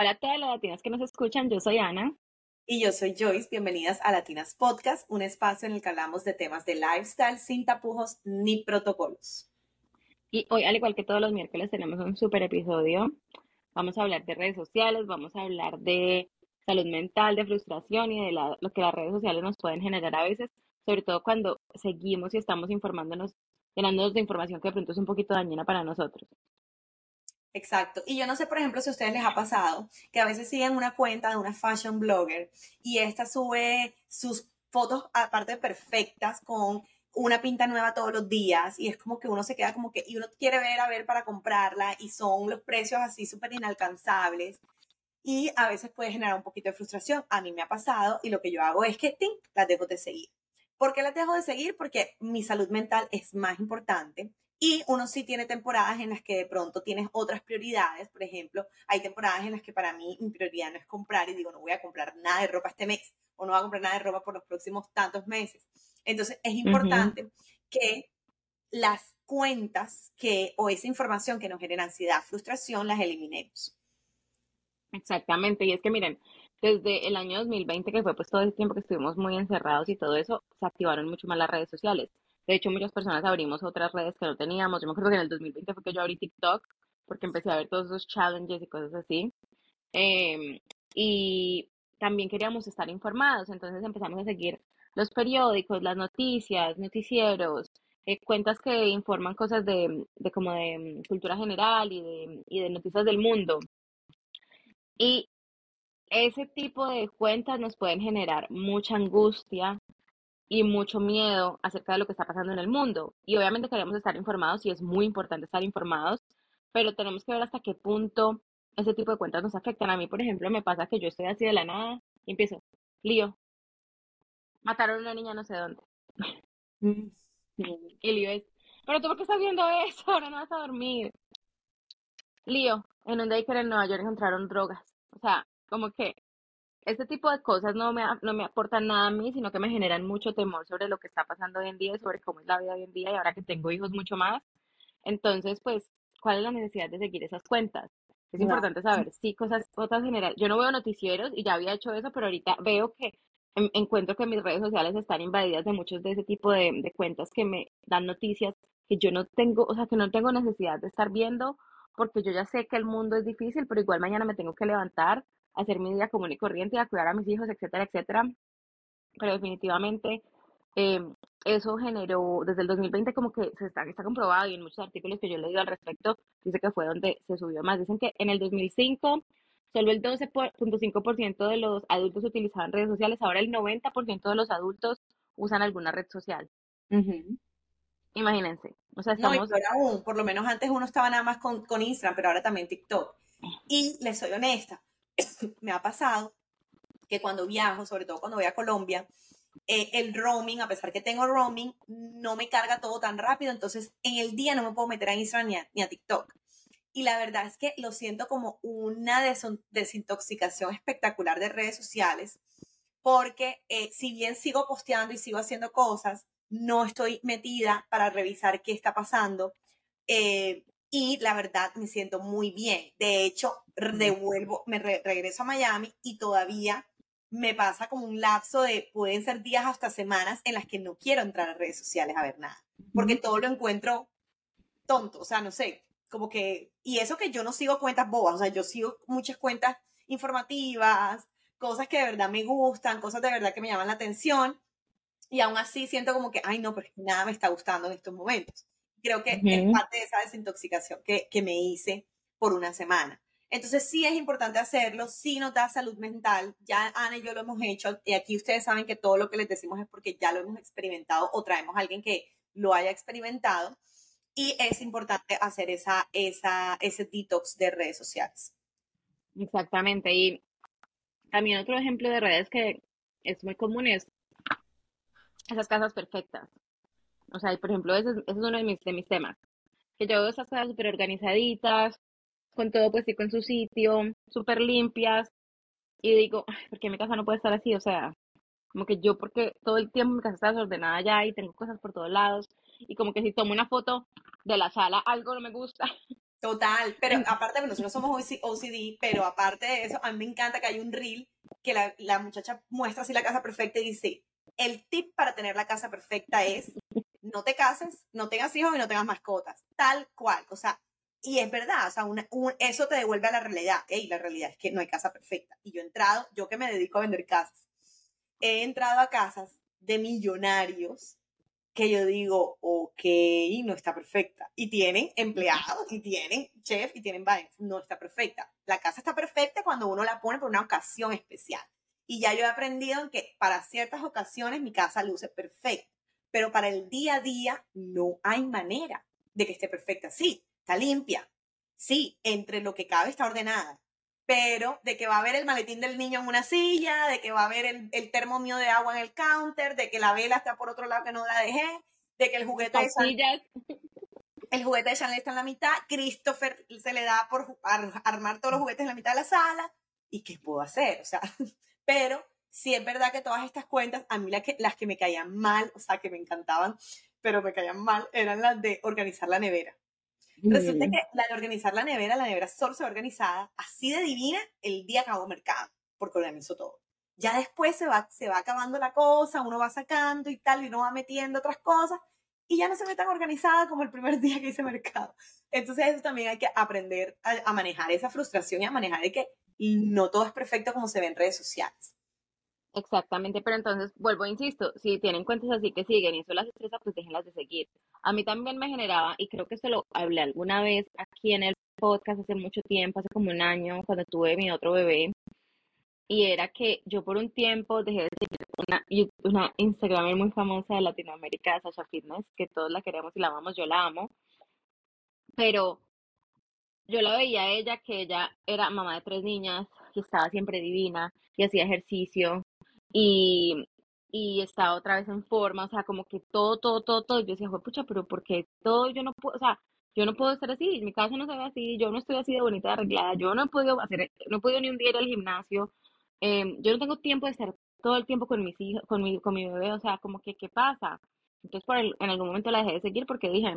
Hola a todas las latinas que nos escuchan, yo soy Ana. Y yo soy Joyce, bienvenidas a Latinas Podcast, un espacio en el que hablamos de temas de lifestyle sin tapujos ni protocolos. Y hoy, al igual que todos los miércoles, tenemos un super episodio. Vamos a hablar de redes sociales, vamos a hablar de salud mental, de frustración y de lo que las redes sociales nos pueden generar a veces, sobre todo cuando seguimos y estamos informándonos, llenándonos de información que de pronto es un poquito dañina para nosotros. Exacto. Y yo no sé, por ejemplo, si a ustedes les ha pasado que a veces siguen una cuenta de una fashion blogger y esta sube sus fotos aparte perfectas con una pinta nueva todos los días y es como que uno se queda como que y uno quiere ver a ver para comprarla y son los precios así súper inalcanzables y a veces puede generar un poquito de frustración. A mí me ha pasado y lo que yo hago es que ¡ting! las dejo de seguir. ¿Por qué las dejo de seguir? Porque mi salud mental es más importante y uno sí tiene temporadas en las que de pronto tienes otras prioridades. Por ejemplo, hay temporadas en las que para mí mi prioridad no es comprar y digo, no voy a comprar nada de ropa este mes o no voy a comprar nada de ropa por los próximos tantos meses. Entonces, es importante que las cuentas que o esa información que nos genera ansiedad, frustración, las eliminemos. Exactamente, y es que miren, desde el año 2020, que fue pues todo el tiempo que estuvimos muy encerrados y todo eso, se activaron mucho más las redes sociales. De hecho, muchas personas abrimos otras redes que no teníamos. Yo me acuerdo que en el 2020 fue que yo abrí TikTok porque empecé a ver todos esos challenges y cosas así. Em, y también queríamos estar informados, entonces empezamos a seguir los periódicos, las noticias, noticieros, eh, cuentas que informan cosas de, de como de mm, cultura general y de, y de noticias del mundo. Y ese tipo de cuentas nos pueden generar mucha angustia, y mucho miedo acerca de lo que está pasando en el mundo. Y obviamente queremos estar informados y es muy importante estar informados, pero tenemos que ver hasta qué punto ese tipo de cuentas nos afectan. A mí, por ejemplo, me pasa que yo estoy así de la nada y empiezo, lío, mataron a una niña no sé dónde. Mm, y lío es, pero tú por qué estás viendo eso, ahora no vas a dormir. Lío, en un daycare en Nueva York encontraron drogas. O sea, como que este tipo de cosas no me, no me aportan nada a mí, sino que me generan mucho temor sobre lo que está pasando hoy en día, sobre cómo es la vida hoy en día y ahora que tengo hijos mucho más. Entonces, pues, ¿cuál es la necesidad de seguir esas cuentas? Es importante saber si cosas, cosas generales. Yo no veo noticieros y ya había hecho eso, pero ahorita veo que encuentro que mis redes sociales están invadidas de muchos de ese tipo de, de cuentas que me dan noticias que yo no tengo, o sea, que no tengo necesidad de estar viendo porque yo ya sé que el mundo es difícil, pero igual mañana me tengo que levantar hacer mi vida común y corriente, a cuidar a mis hijos, etcétera, etcétera. Pero definitivamente em, eso generó, desde el 2020 como que se está, está comprobado y en muchos artículos que yo he leído al respecto, dice que fue donde se subió más. Dicen que en el 2005 solo el 12.5% de los adultos utilizaban redes sociales, ahora el 90% de los adultos usan alguna red social. Imagínense. O sea, estamos... No, aún, por lo menos antes uno estaba nada más con, con Instagram, pero ahora también TikTok. Y les soy honesta, me ha pasado que cuando viajo, sobre todo cuando voy a Colombia, eh, el roaming, a pesar que tengo roaming, no me carga todo tan rápido, entonces en el día no me puedo meter a Instagram ni a, TikTok. Y la verdad es que lo siento como una desintoxicación espectacular de redes sociales, porque eh, si bien sigo posteando y sigo haciendo cosas, no estoy metida para revisar qué está pasando. Eh, y la verdad me siento muy bien. De hecho, devuelvo, me regreso a Miami y todavía me pasa como un lapso de, pueden ser días hasta semanas en las que no quiero entrar a redes sociales a ver nada, porque todo lo encuentro tonto, o sea, no sé, como que, y eso que yo no sigo cuentas bobas, o sea, yo sigo muchas cuentas informativas, cosas que de verdad me gustan, cosas de verdad que me llaman la atención, y aún así siento como que, ay, no, pero nada me está gustando en estos momentos. Creo que es parte de esa desintoxicación que, que me hice por una semana. Entonces sí es importante hacerlo, sí nos da salud mental, ya Ana y yo lo hemos hecho y aquí ustedes saben que todo lo que les decimos es porque ya lo hemos experimentado o traemos a alguien que lo haya experimentado y es importante hacer esa, esa, ese detox de redes sociales. Exactamente y también otro ejemplo de redes que es muy común es esas casas perfectas. O sea, por ejemplo, ese, es uno de mis, de mis temas. Que yo veo esas casas súper organizaditas, con todo pues sí, con su sitio, súper limpias. Y digo, ¿por qué mi casa no puede estar así? O sea, como que yo, porque todo el tiempo mi casa está desordenada ya y tengo cosas por todos lados. Y como que si tomo una foto de la sala, algo no me gusta. Total, pero aparte, nosotros somos OCD, pero aparte de eso, a mí me encanta que hay un reel que la, la muchacha muestra así la casa perfecta y dice, el tip para tener la casa perfecta es no te cases, no tengas hijos y no tengas mascotas, tal cual, o sea, y es verdad, o sea, eso te devuelve a la realidad, y la realidad es que no hay casa perfecta, y yo he entrado, yo que me dedico a vender casas, he entrado a casas de millonarios que yo digo, ok, no está perfecta. Y tienen empleados, y tienen chef, y tienen vainas. No está perfecta. La casa está perfecta cuando uno la pone por una ocasión especial. Y ya yo he aprendido que para ciertas ocasiones mi casa luce perfecta, pero para el día a día no hay manera de que esté perfecta. Sí, está limpia. Sí, entre lo que cabe está ordenada pero de que va a haber el maletín del niño en una silla, de que va a haber el, el termo mío de agua en el counter, de que la vela está por otro lado que no la dejé, de que el juguete de Chanel, el juguete de Chanel está en la mitad, Christopher se le da por armar todos los juguetes en la mitad de la sala, ¿y qué puedo hacer? O sea, pero sí es verdad que todas estas cuentas, a mí las que, las que me caían mal, o sea, que me encantaban, pero me caían mal, eran las de organizar la nevera. Resulta que la de organizar la nevera, la nevera solo se organizada así de divina el día que hago mercado, porque organizo todo. Ya después se va, se va acabando la cosa, uno va sacando y tal, y uno va metiendo otras cosas, y ya no se ve tan organizada como el primer día que hice mercado. Entonces eso también hay que aprender a, a manejar esa frustración y a manejar de que no todo es perfecto como se ve en redes sociales. Exactamente, pero entonces vuelvo, insisto, si tienen cuentas así que siguen y eso las estresa, pues déjenlas de seguir. A mí también me generaba, y creo que se lo hablé alguna vez aquí en el podcast hace mucho tiempo, hace como un año, cuando tuve mi otro bebé, y era que yo por un tiempo dejé de seguir una, una Instagramer muy famosa de Latinoamérica, Sasha Fitness, que todos la queremos y la amamos, yo la amo, pero yo la veía a ella que ella era mamá de tres niñas y estaba siempre divina y hacía ejercicio y, y estaba otra vez en forma, o sea, como que todo, todo, todo, todo. Yo decía, pucha, pero ¿por qué todo yo no puedo, o sea, yo no puedo estar así, mi casa no se ve así, yo no estoy así de bonita, de arreglada, yo no he podido hacer, no he ni un día ir al gimnasio, em, yo no tengo tiempo de estar todo el tiempo con mis hijos, con mi, con mi bebé, o sea, como que, ¿qué pasa? Entonces, por el, en algún momento la dejé de seguir porque dije,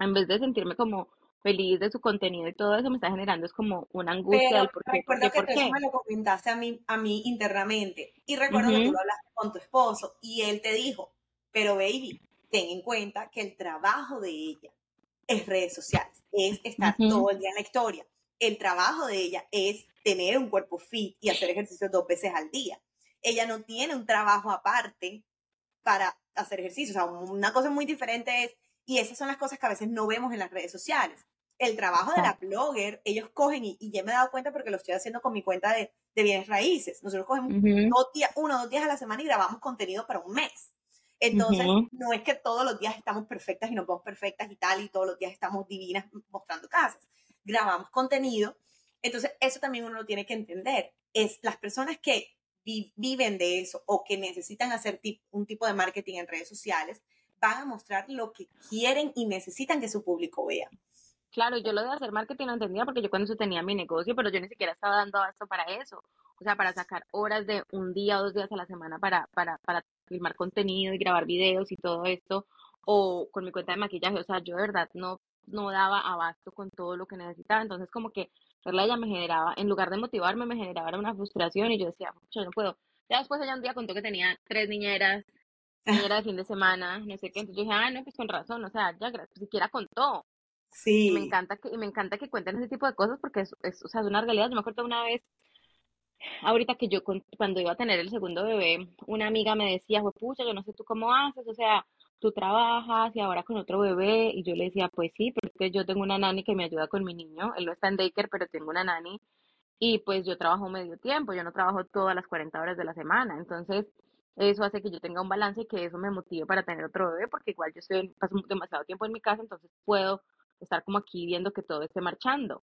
en vez de sentirme como feliz de su contenido y todo eso me está generando es como una angustia Pero por qué, recuerdo que tú me lo comentaste a mí, a mí internamente y recuerdo que tú lo hablaste con tu esposo y él te dijo, pero baby, ten en cuenta que el trabajo de ella es redes sociales, es estar todo el día en la historia. El trabajo de ella es tener un cuerpo fit y hacer ejercicio dos veces al día. Ella no tiene un trabajo aparte para hacer ejercicio. O sea, una cosa muy diferente es y esas son las cosas que a veces no vemos en las redes sociales. El trabajo de la blogger, ellos cogen, y, ya me he dado cuenta porque lo estoy haciendo con mi cuenta de, bienes raíces. Nosotros cogemos dos días, uno o dos días a la semana y grabamos contenido para un mes. Entonces, no es que todos los días estamos perfectas y nos vemos perfectas y tal, y todos los días estamos divinas mostrando casas. Grabamos contenido. Entonces, eso también uno lo tiene que entender. Es las personas que viven de eso o que necesitan hacer un tipo de marketing en redes sociales, van a mostrar lo que quieren y necesitan que su público vea. Claro, yo lo de hacer marketing no entendía porque yo cuando eso tenía mi negocio, pero yo ni siquiera estaba dando esto para eso. O sea, para sacar horas de un día o dos días a la semana para, para, para filmar contenido y grabar videos y todo esto, o con mi cuenta de maquillaje. O sea, yo de verdad no, no daba abasto con todo lo que necesitaba. Entonces, como que verla ella me generaba, en lugar de motivarme, me generaba una frustración y yo decía, yo no puedo. Ya después ella un día contó que tenía tres niñeras era de fin de semana, no sé qué. Entonces yo dije, ah, no, pues con razón, o sea, ya, siquiera contó. Sí. Y me encanta que, y me encanta que cuenten ese tipo de cosas porque es, es, o sea, es una realidad. Yo me acuerdo una vez, ahorita que yo, cuando iba a tener el segundo bebé, una amiga me decía, pucha, yo no sé tú cómo haces, o sea, tú trabajas y ahora con otro bebé. Y yo le decía, pues sí, pero es que yo tengo una nani que me ayuda con mi niño. Él no está en daycare, pero tengo una nani. Y pues yo trabajo medio tiempo, yo no trabajo todas las 40 horas de la semana. Entonces, eso hace que yo tenga un balance y que eso me motive para tener otro bebé, porque igual yo estoy, paso demasiado tiempo en mi casa, entonces puedo estar como aquí viendo que todo esté marchando.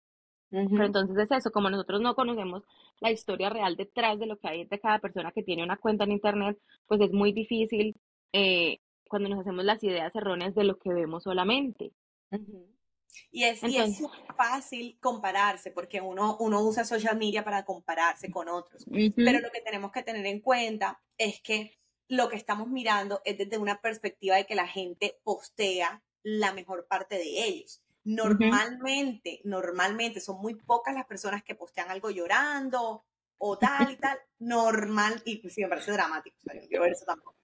Pero entonces es eso, como nosotros no conocemos la historia real detrás de lo que hay de cada persona que tiene una cuenta en Internet, pues es muy difícil eh, cuando nos hacemos las ideas erróneas de lo que vemos solamente. Y es, fácil compararse porque uno, uno usa social media para compararse con otros. Pero lo que tenemos que tener en cuenta es que lo que estamos mirando es desde una perspectiva de que la gente postea la mejor parte de ellos. Normalmente, normalmente son muy pocas las personas que postean algo llorando o tal y tal. Normal, y sí me parece dramático, o sea, yo no quiero ver eso tampoco.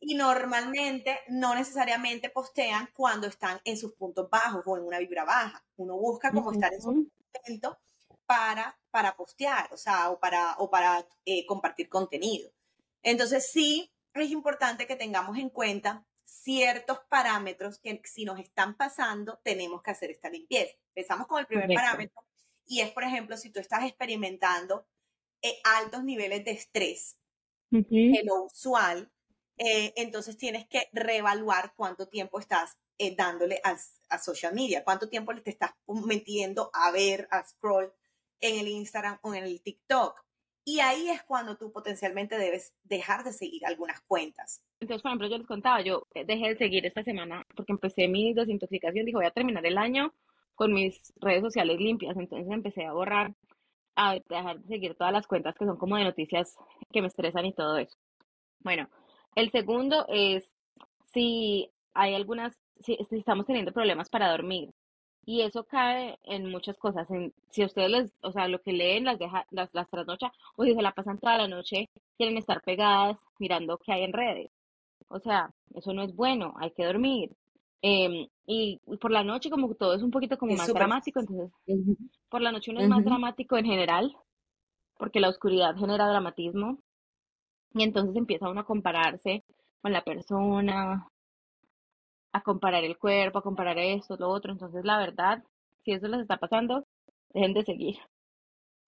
Y normalmente no necesariamente postean cuando están en sus puntos bajos o en una vibra baja. Uno busca como estar en su momento para, para postear, o sea, o para, o para eh, compartir contenido. Entonces sí es importante que tengamos en cuenta ciertos parámetros que si nos están pasando, tenemos que hacer esta limpieza. Empezamos con el primer parámetro y es, por ejemplo, si tú estás experimentando eh, altos niveles de estrés, de lo usual, eh, entonces tienes que reevaluar cuánto tiempo estás eh, dándole a, a, social media, cuánto tiempo le te estás metiendo a ver, a scroll en el Instagram o en el TikTok. Y ahí es cuando tú potencialmente debes dejar de seguir algunas cuentas. Entonces, por ejemplo, yo les contaba, yo dejé de seguir esta semana porque empecé mi desintoxicación, dijo, voy a terminar el año con mis redes sociales limpias, entonces empecé a borrar, a dejar de seguir todas las cuentas que son como de noticias que me estresan y todo eso. Bueno, el segundo es si hay algunas, si, estamos teniendo problemas para dormir. Y eso cae en muchas cosas. En, si ustedes les, o sea, lo que leen las deja, las, las trasnocha, o si se la pasan toda la noche, quieren estar pegadas mirando qué hay en redes. O sea, eso no es bueno, hay que dormir. Em, y por la noche como todo es un poquito como más dramático, entonces por la noche uno es más dramático en general, porque la oscuridad genera dramatismo y entonces empieza uno a compararse con la persona, a comparar el cuerpo, a comparar esto, lo otro. Entonces, la verdad, si eso les está pasando, dejen de seguir.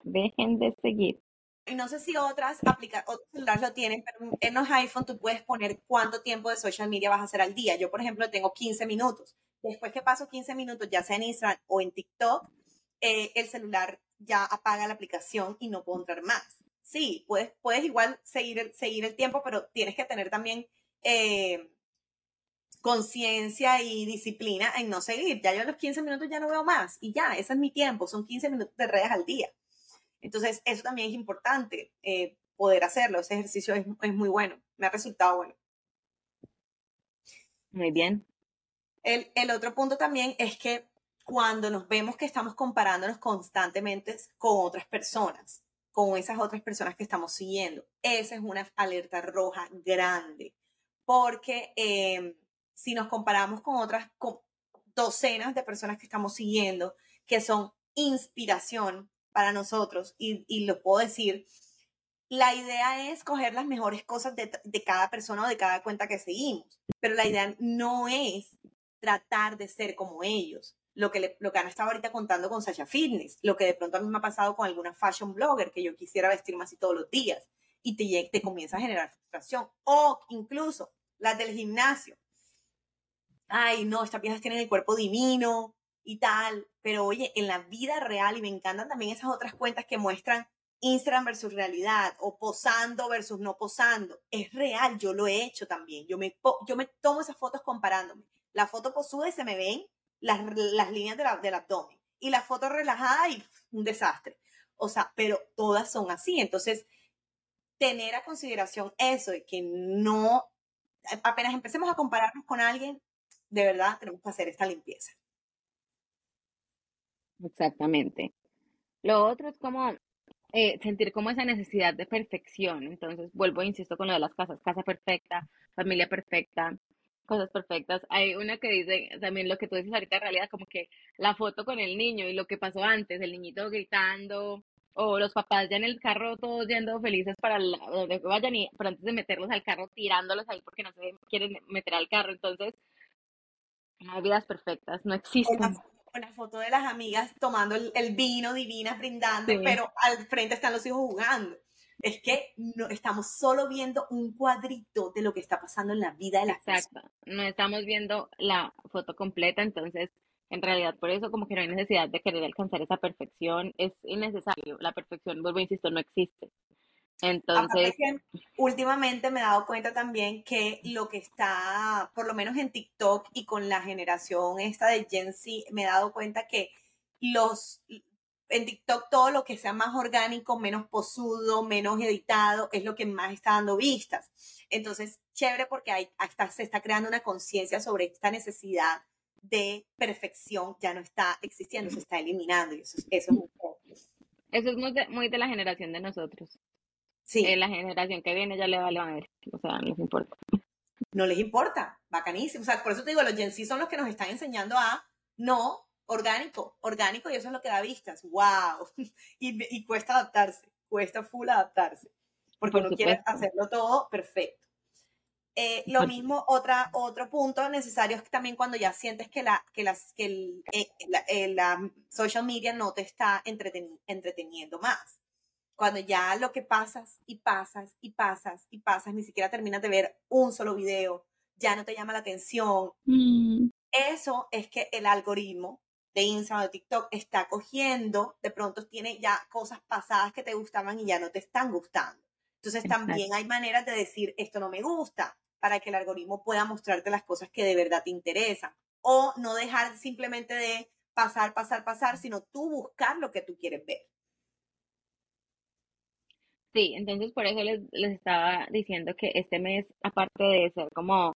Dejen de seguir. Y no sé si otras aplicaciones, otros celulares lo tienen, pero en los iPhone tú puedes poner cuánto tiempo de social media vas a hacer al día. Yo, por ejemplo, tengo 15 minutos. Después que paso 15 minutos, ya sea en Instagram o en TikTok, eh, el celular ya apaga la aplicación y no puedo entrar más sí, puedes, puedes igual seguir el, seguir el tiempo, pero tienes que tener también eh, conciencia y disciplina en no seguir. Ya yo a los 15 minutos ya no veo más y ya, ese es mi tiempo, son 15 minutos de redes al día. Entonces, eso también es importante, eh, poder hacerlo. Ese ejercicio es, es muy bueno, me ha resultado bueno. Muy bien. El, el, otro punto también es que cuando nos vemos que estamos comparándonos constantemente con otras personas, con esas otras personas que estamos siguiendo. Esa es una alerta roja grande, porque em, si nos comparamos con otras docenas de personas que estamos siguiendo, que son inspiración para nosotros, y, lo puedo decir, la idea es coger las mejores cosas de, de, cada persona o de cada cuenta que seguimos, pero la idea no es tratar de ser como ellos lo que, lo que han estado ahorita contando con Sasha Fitness, lo que de pronto a mí me ha pasado con alguna fashion blogger que yo quisiera vestirme así todos los días y te, te comienza a generar frustración. O incluso las del gimnasio. Ay, no, estas piezas tienen el cuerpo divino y tal, pero oye, en la vida real, y me encantan también esas otras cuentas que muestran Instagram versus realidad o posando versus no posando. Es real, yo lo he hecho también. Yo me, yo me tomo esas fotos comparándome. La foto posuda y se me ven las, las líneas del abdomen. Y la foto relajada y un desastre. O sea, pero todas son así. Entonces, tener a consideración eso de que no, apenas empecemos a compararnos con alguien, de verdad tenemos que hacer esta limpieza. Exactamente. Lo otro es como eh, sentir como esa necesidad de perfección. Entonces, vuelvo, insisto, con lo de las casas, casa perfecta, familia perfecta, cosas perfectas. Hay una que dice también lo que tú dices ahorita en realidad, como que la foto con el niño y lo que pasó antes, el niñito gritando, o los papás ya en el carro todos yendo felices para donde vayan y pero antes de meterlos al carro tirándolos ahí porque no se quieren meter al carro. Entonces, hay vidas perfectas, no existen. Una, foto de las amigas tomando el, vino divinas, brindando, pero al frente están los hijos jugando es que no, estamos solo viendo un cuadrito de lo que está pasando en la vida de la Exacto, no estamos viendo la foto completa, entonces en realidad por eso como que no hay necesidad de querer alcanzar esa perfección, es innecesario, la perfección, vuelvo a insisto, no existe. Entonces, últimamente me he dado cuenta también que lo que está, por lo menos en TikTok y con la generación esta de Gen Z, me he dado cuenta que los, en TikTok todo lo que sea más orgánico, menos posudo, menos editado, es lo que más está dando vistas. Entonces, chévere porque hay, hasta se está creando una conciencia sobre esta necesidad de perfección ya no está existiendo, se está eliminando y eso, eso es Eso es muy de, muy de la generación de nosotros. Sí. Eh, la generación que viene ya le vale a ver, o sea, no les importa. No les importa, bacanísimo. O sea, por eso te digo, los Gen Z son los que nos están enseñando a no orgánico, orgánico y eso es lo que da vistas. ¡Wow! Y, y cuesta adaptarse, cuesta full adaptarse, porque uno quiere hacerlo todo perfecto. Eh, lo mismo, otra, otro punto necesario es que también cuando ya sientes que la, que las, que el, eh, la, eh, la, social media no te está entreteniendo más. Cuando ya lo que pasas y pasas y pasas y pasas, ni siquiera terminas de ver un solo video, ya no te llama la atención. Mm. Eso es que el algoritmo de Instagram o de TikTok está cogiendo, de pronto tiene ya cosas pasadas que te gustaban y ya no te están gustando. Entonces también hay maneras de decir, esto no me gusta, para que el algoritmo pueda mostrarte las cosas que de verdad te interesan. O no dejar simplemente de pasar, pasar, pasar, sino tú buscar lo que tú quieres ver. Sí, entonces por eso les, les estaba diciendo que este mes, aparte de ser como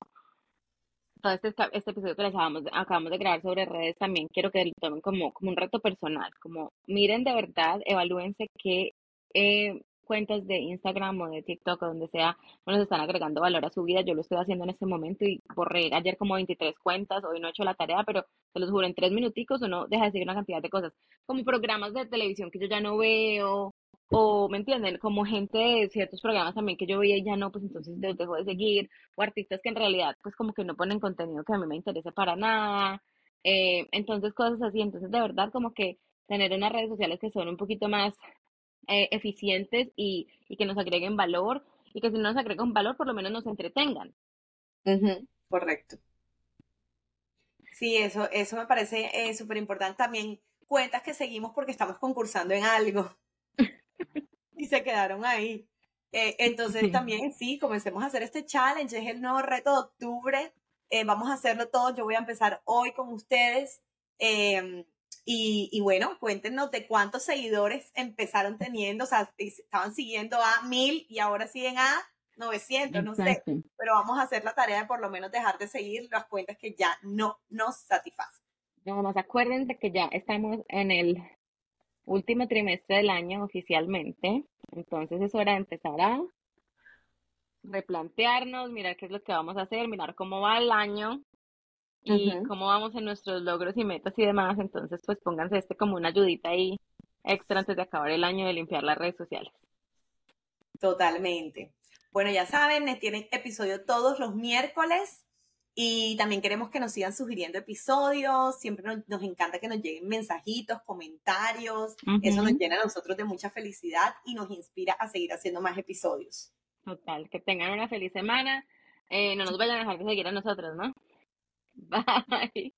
todo este, este episodio que les acabamos acabamos de grabar sobre redes, también quiero que lo tomen como, como un reto personal, como miren de verdad, evalúense qué eh, cuentas de Instagram o de TikTok o donde sea, no les están agregando valor a su vida. Yo lo estoy haciendo en este momento y borré ayer como 23 cuentas, hoy no he hecho la tarea, pero se los juro, en tres minuticos uno deja de seguir una cantidad de cosas, como programas de televisión que yo ya no veo, o, ¿me entienden? Como gente de ciertos programas también que yo veía y ya no, pues entonces los dejo de seguir, o artistas que en realidad pues como que no ponen contenido que a mí me interese para nada, eh, entonces cosas así, entonces de verdad como que tener unas redes sociales que son un poquito más eh, eficientes y, que nos agreguen valor y que si no nos agregan valor, por lo menos nos entretengan. correcto. Sí, eso, eso me parece eh, súper importante. También cuentas que seguimos porque estamos concursando en algo y se quedaron ahí. Eh, entonces también sí, comencemos a hacer este challenge, es el nuevo reto de octubre. vamos a hacerlo todos, yo voy a empezar hoy con ustedes. Em, y, bueno, cuéntenos de cuántos seguidores empezaron teniendo, o sea, estaban siguiendo a mil y ahora siguen a 900, no sé, pero vamos a hacer la tarea de por lo menos dejar de seguir las cuentas que ya no nos satisfacen. No, más acuérdense que ya estamos en el último trimestre del año oficialmente, entonces es hora de empezar a replantearnos, mirar qué es lo que vamos a hacer, mirar cómo va el año y cómo vamos en nuestros logros y metas y demás. Entonces, pues pónganse este como una ayudita ahí extra antes de acabar el año de limpiar las redes sociales. Totalmente. Bueno, ya saben, tienen episodio todos los miércoles y también queremos que nos sigan sugiriendo episodios. Siempre nos, encanta que nos lleguen mensajitos, comentarios. Eso nos llena a nosotros de mucha felicidad y nos inspira a seguir haciendo más episodios. Total, que tengan una feliz semana. Eh, no nos vayan a dejar de seguir a nosotros, ¿no? Bye.